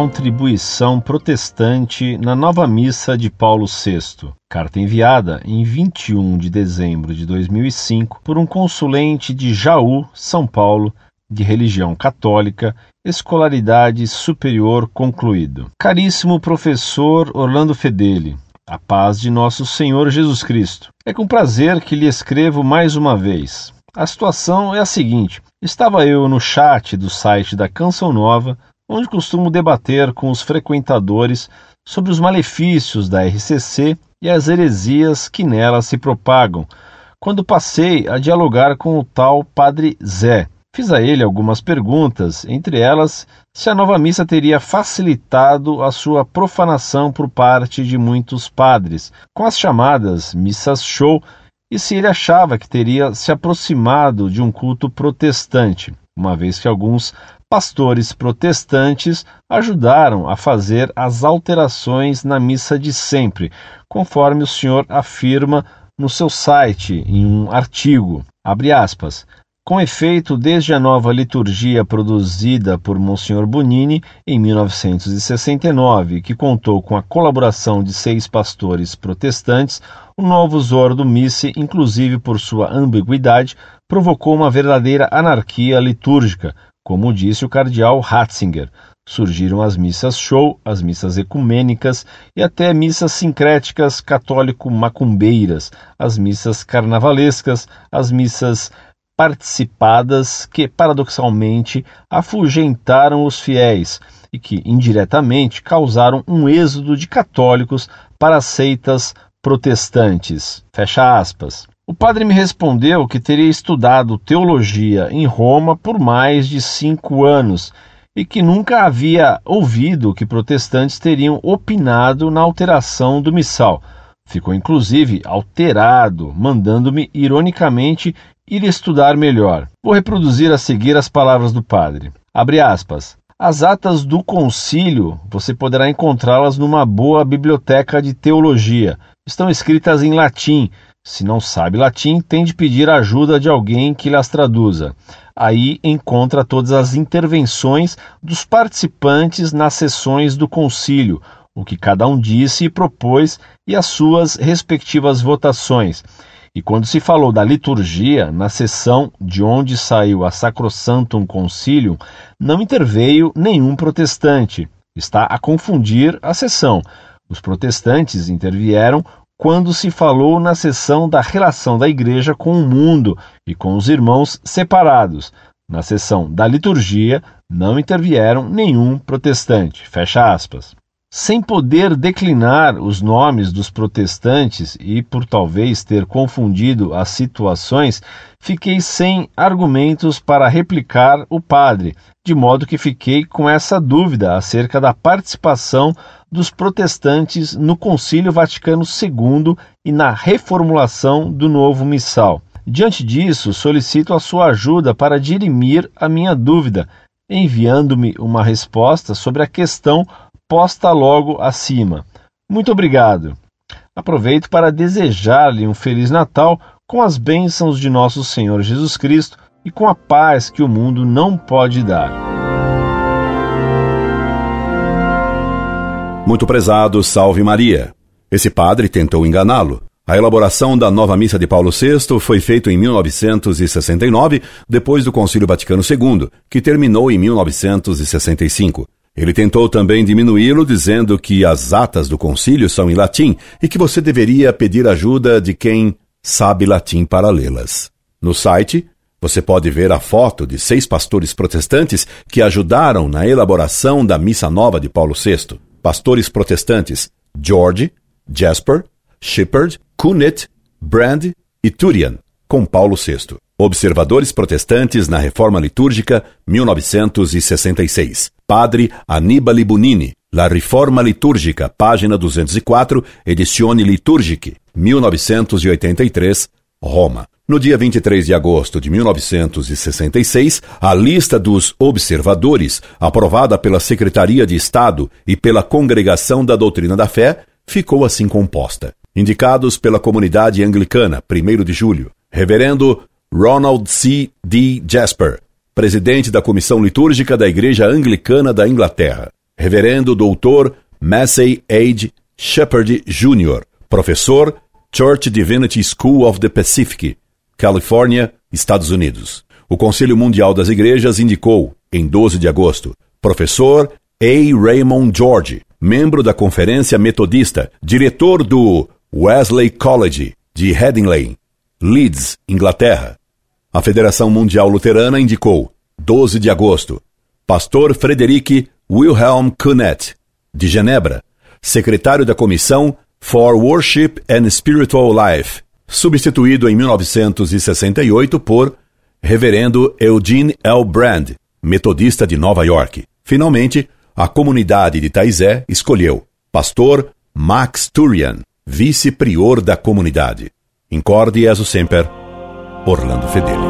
contribuição protestante na nova missa de Paulo VI. Carta enviada em 21 de dezembro de 2005 por um consulente de Jaú, São Paulo, de religião católica, escolaridade superior concluído. Caríssimo professor Orlando Fedeli, a paz de nosso Senhor Jesus Cristo. É com prazer que lhe escrevo mais uma vez. A situação é a seguinte: estava eu no chat do site da Canção Nova, onde costumo debater com os frequentadores sobre os malefícios da RCC e as heresias que nela se propagam, quando passei a dialogar com o tal Padre Zé. Fiz a ele algumas perguntas, entre elas se a nova missa teria facilitado a sua profanação por parte de muitos padres, com as chamadas missas show, e se ele achava que teria se aproximado de um culto protestante, uma vez que alguns pastores protestantes ajudaram a fazer as alterações na missa de sempre, conforme o senhor afirma no seu site em um artigo. Aspas. Com efeito, desde a nova liturgia produzida por Monsenhor Bonini em 1969, que contou com a colaboração de seis pastores protestantes, o novo Zordo Misse, inclusive por sua ambiguidade, provocou uma verdadeira anarquia litúrgica, como disse o cardeal Ratzinger. Surgiram as missas show, as missas ecumênicas e até missas sincréticas católico-macumbeiras, as missas carnavalescas, as missas participadas que, paradoxalmente, afugentaram os fiéis e que, indiretamente, causaram um êxodo de católicos para seitas protestantes. Fecha aspas. O padre me respondeu que teria estudado teologia em Roma por mais de cinco anos e que nunca havia ouvido que protestantes teriam opinado na alteração do missal. Ficou inclusive alterado, mandando-me ironicamente ir estudar melhor. Vou reproduzir a seguir as palavras do padre. Abre aspas. As atas do concílio você poderá encontrá-las numa boa biblioteca de teologia. Estão escritas em latim. Se não sabe latim, tem de pedir ajuda de alguém que lhes traduza. Aí encontra todas as intervenções dos participantes nas sessões do concílio, o que cada um disse e propôs e as suas respectivas votações. E quando se falou da liturgia, na sessão de onde saiu a Sacrosantum Concilium, não interveio nenhum protestante. Está a confundir a sessão. Os protestantes intervieram quando se falou na sessão da relação da Igreja com o mundo e com os irmãos separados. Na sessão da liturgia, não intervieram nenhum protestante. Fecha aspas sem poder declinar os nomes dos protestantes e por talvez ter confundido as situações, fiquei sem argumentos para replicar o padre, de modo que fiquei com essa dúvida acerca da participação dos protestantes no Concílio Vaticano II e na reformulação do novo missal. Diante disso, solicito a sua ajuda para dirimir a minha dúvida, enviando-me uma resposta sobre a questão posta logo acima. Muito obrigado. Aproveito para desejar-lhe um Feliz Natal com as bênçãos de nosso Senhor Jesus Cristo e com a paz que o mundo não pode dar. Muito prezado, salve Maria. Esse padre tentou enganá-lo. A elaboração da nova missa de Paulo VI foi feita em 1969, depois do Concílio Vaticano II, que terminou em 1965. Ele tentou também diminuí-lo, dizendo que as atas do concílio são em latim e que você deveria pedir ajuda de quem sabe latim para lê-las. No site, você pode ver a foto de seis pastores protestantes que ajudaram na elaboração da Missa Nova de Paulo VI. Pastores protestantes George, Jasper, Shepard, Kunit, Brand e Turian, com Paulo VI. Observadores Protestantes na Reforma Litúrgica, 1966. Padre Annibale Bunini, La Riforma Litúrgica, página 204, Edizione Liturgiche, 1983, Roma. No dia 23 de agosto de 1966, a lista dos observadores, aprovada pela Secretaria de Estado e pela Congregação da Doutrina da Fé, ficou assim composta. Indicados pela comunidade anglicana, 1 de julho, Reverendo Ronald C. D. Jasper, presidente da Comissão Litúrgica da Igreja Anglicana da Inglaterra. Reverendo Doutor Massey Age Shepard Jr., professor, Church Divinity School of the Pacific, Califórnia, Estados Unidos. O Conselho Mundial das Igrejas indicou, em 12 de agosto, professor A. Raymond George, membro da Conferência Metodista, diretor do Wesley College de Headingley, Leeds, Inglaterra. A Federação Mundial Luterana indicou, 12 de agosto, pastor Frederic Wilhelm Kunet, de Genebra, secretário da Comissão for Worship and Spiritual Life, substituído em 1968 por Reverendo Eugene L. Brand, metodista de Nova York. Finalmente, a comunidade de Taizé escolheu Pastor Max Turian, vice-prior da comunidade. Incorde Jesus Semper, Orlando Fedeli.